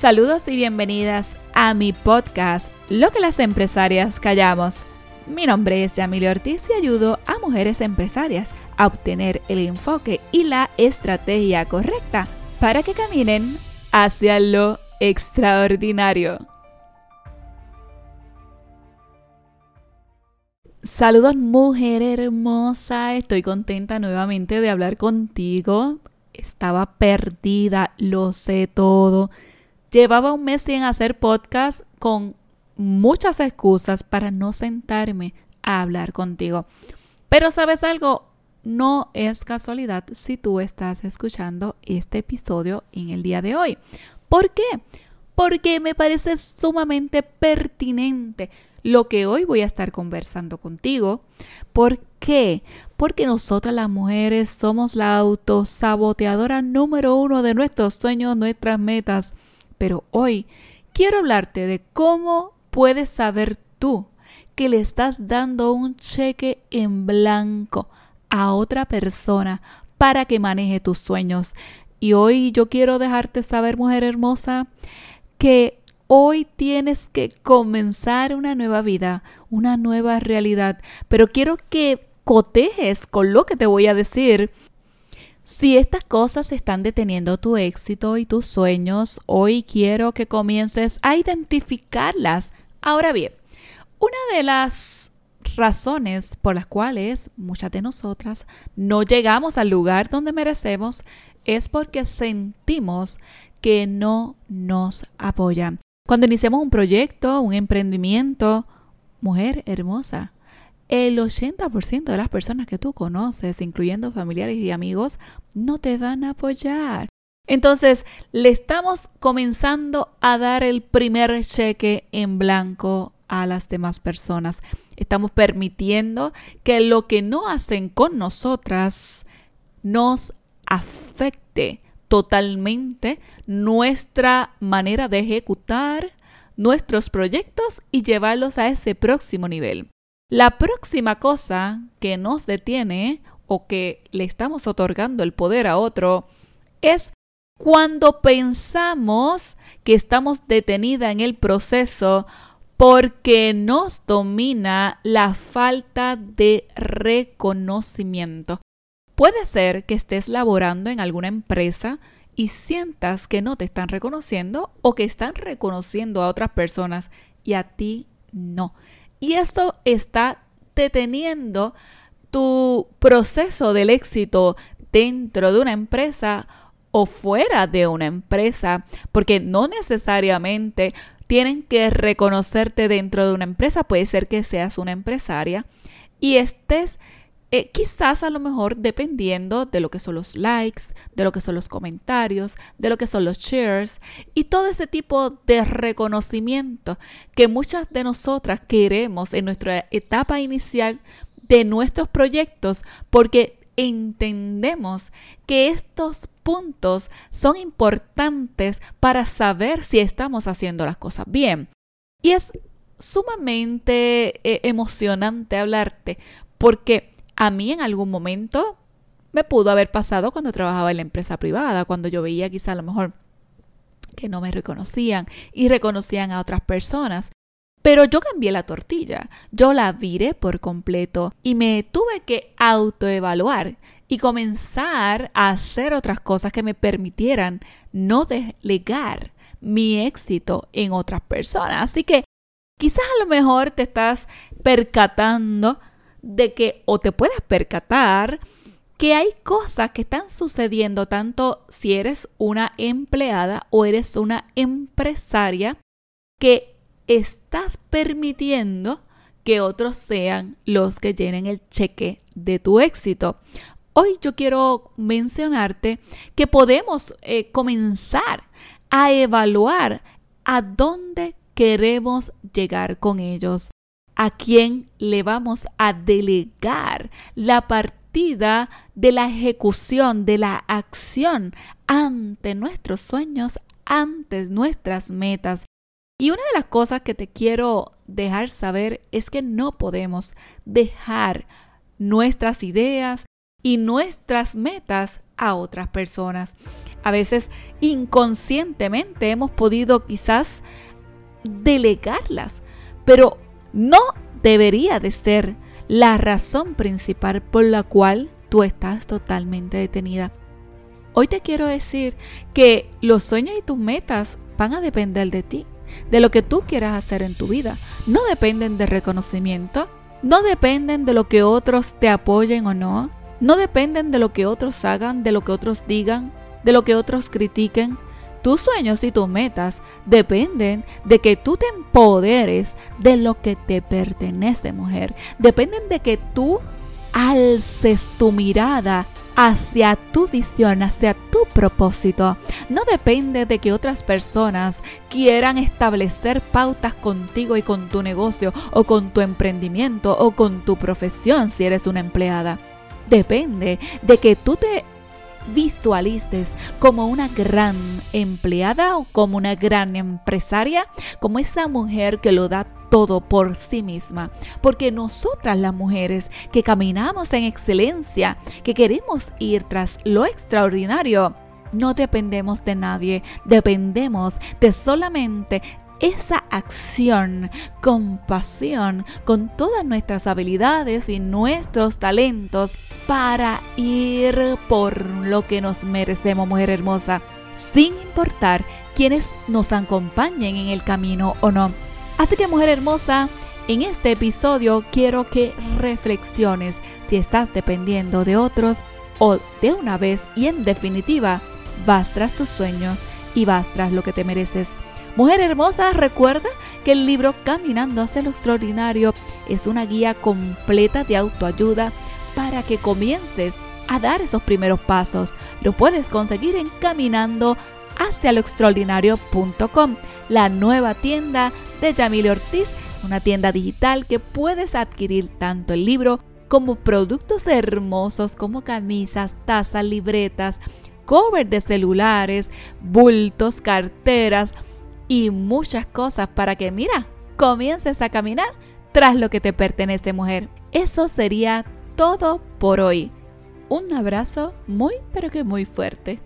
Saludos y bienvenidas a mi podcast, Lo que las empresarias callamos. Mi nombre es Yamile Ortiz y ayudo a mujeres empresarias a obtener el enfoque y la estrategia correcta para que caminen hacia lo extraordinario. Saludos mujer hermosa, estoy contenta nuevamente de hablar contigo. Estaba perdida, lo sé todo. Llevaba un mes sin hacer podcast con muchas excusas para no sentarme a hablar contigo. Pero sabes algo, no es casualidad si tú estás escuchando este episodio en el día de hoy. ¿Por qué? Porque me parece sumamente pertinente lo que hoy voy a estar conversando contigo. ¿Por qué? Porque nosotras las mujeres somos la autosaboteadora número uno de nuestros sueños, nuestras metas. Pero hoy quiero hablarte de cómo puedes saber tú que le estás dando un cheque en blanco a otra persona para que maneje tus sueños. Y hoy yo quiero dejarte saber, mujer hermosa, que Hoy tienes que comenzar una nueva vida, una nueva realidad, pero quiero que cotejes con lo que te voy a decir. Si estas cosas están deteniendo tu éxito y tus sueños, hoy quiero que comiences a identificarlas. Ahora bien, una de las razones por las cuales muchas de nosotras no llegamos al lugar donde merecemos es porque sentimos que no nos apoyan. Cuando iniciamos un proyecto, un emprendimiento, mujer hermosa, el 80% de las personas que tú conoces, incluyendo familiares y amigos, no te van a apoyar. Entonces, le estamos comenzando a dar el primer cheque en blanco a las demás personas. Estamos permitiendo que lo que no hacen con nosotras nos afecte totalmente nuestra manera de ejecutar nuestros proyectos y llevarlos a ese próximo nivel. La próxima cosa que nos detiene o que le estamos otorgando el poder a otro es cuando pensamos que estamos detenida en el proceso porque nos domina la falta de reconocimiento. Puede ser que estés laborando en alguna empresa y sientas que no te están reconociendo o que están reconociendo a otras personas y a ti no. Y esto está deteniendo tu proceso del éxito dentro de una empresa o fuera de una empresa, porque no necesariamente tienen que reconocerte dentro de una empresa, puede ser que seas una empresaria y estés eh, quizás a lo mejor dependiendo de lo que son los likes, de lo que son los comentarios, de lo que son los shares y todo ese tipo de reconocimiento que muchas de nosotras queremos en nuestra etapa inicial de nuestros proyectos porque entendemos que estos puntos son importantes para saber si estamos haciendo las cosas bien. Y es sumamente eh, emocionante hablarte porque a mí en algún momento me pudo haber pasado cuando trabajaba en la empresa privada, cuando yo veía quizá a lo mejor que no me reconocían y reconocían a otras personas. Pero yo cambié la tortilla, yo la viré por completo y me tuve que autoevaluar y comenzar a hacer otras cosas que me permitieran no delegar mi éxito en otras personas. Así que quizás a lo mejor te estás percatando de que o te puedes percatar que hay cosas que están sucediendo tanto si eres una empleada o eres una empresaria que estás permitiendo que otros sean los que llenen el cheque de tu éxito. Hoy yo quiero mencionarte que podemos eh, comenzar a evaluar a dónde queremos llegar con ellos a quién le vamos a delegar la partida de la ejecución, de la acción ante nuestros sueños, ante nuestras metas. Y una de las cosas que te quiero dejar saber es que no podemos dejar nuestras ideas y nuestras metas a otras personas. A veces inconscientemente hemos podido quizás delegarlas, pero no debería de ser la razón principal por la cual tú estás totalmente detenida. Hoy te quiero decir que los sueños y tus metas van a depender de ti, de lo que tú quieras hacer en tu vida. No dependen de reconocimiento, no dependen de lo que otros te apoyen o no, no dependen de lo que otros hagan, de lo que otros digan, de lo que otros critiquen. Tus sueños y tus metas dependen de que tú te empoderes de lo que te pertenece, mujer. Dependen de que tú alces tu mirada hacia tu visión, hacia tu propósito. No depende de que otras personas quieran establecer pautas contigo y con tu negocio o con tu emprendimiento o con tu profesión si eres una empleada. Depende de que tú te visualices como una gran empleada o como una gran empresaria, como esa mujer que lo da todo por sí misma. Porque nosotras las mujeres que caminamos en excelencia, que queremos ir tras lo extraordinario, no dependemos de nadie, dependemos de solamente esa acción con pasión, con todas nuestras habilidades y nuestros talentos para ir por lo que nos merecemos, mujer hermosa, sin importar quienes nos acompañen en el camino o no. Así que, mujer hermosa, en este episodio quiero que reflexiones si estás dependiendo de otros o de una vez y en definitiva vas tras tus sueños y vas tras lo que te mereces. Mujer hermosa, recuerda que el libro Caminando hacia lo extraordinario es una guía completa de autoayuda para que comiences a dar esos primeros pasos. Lo puedes conseguir en caminando hacia lo extraordinario.com, la nueva tienda de Yamile Ortiz, una tienda digital que puedes adquirir tanto el libro como productos hermosos como camisas, tazas, libretas, covers de celulares, bultos, carteras, y muchas cosas para que, mira, comiences a caminar tras lo que te pertenece, mujer. Eso sería todo por hoy. Un abrazo muy, pero que muy fuerte.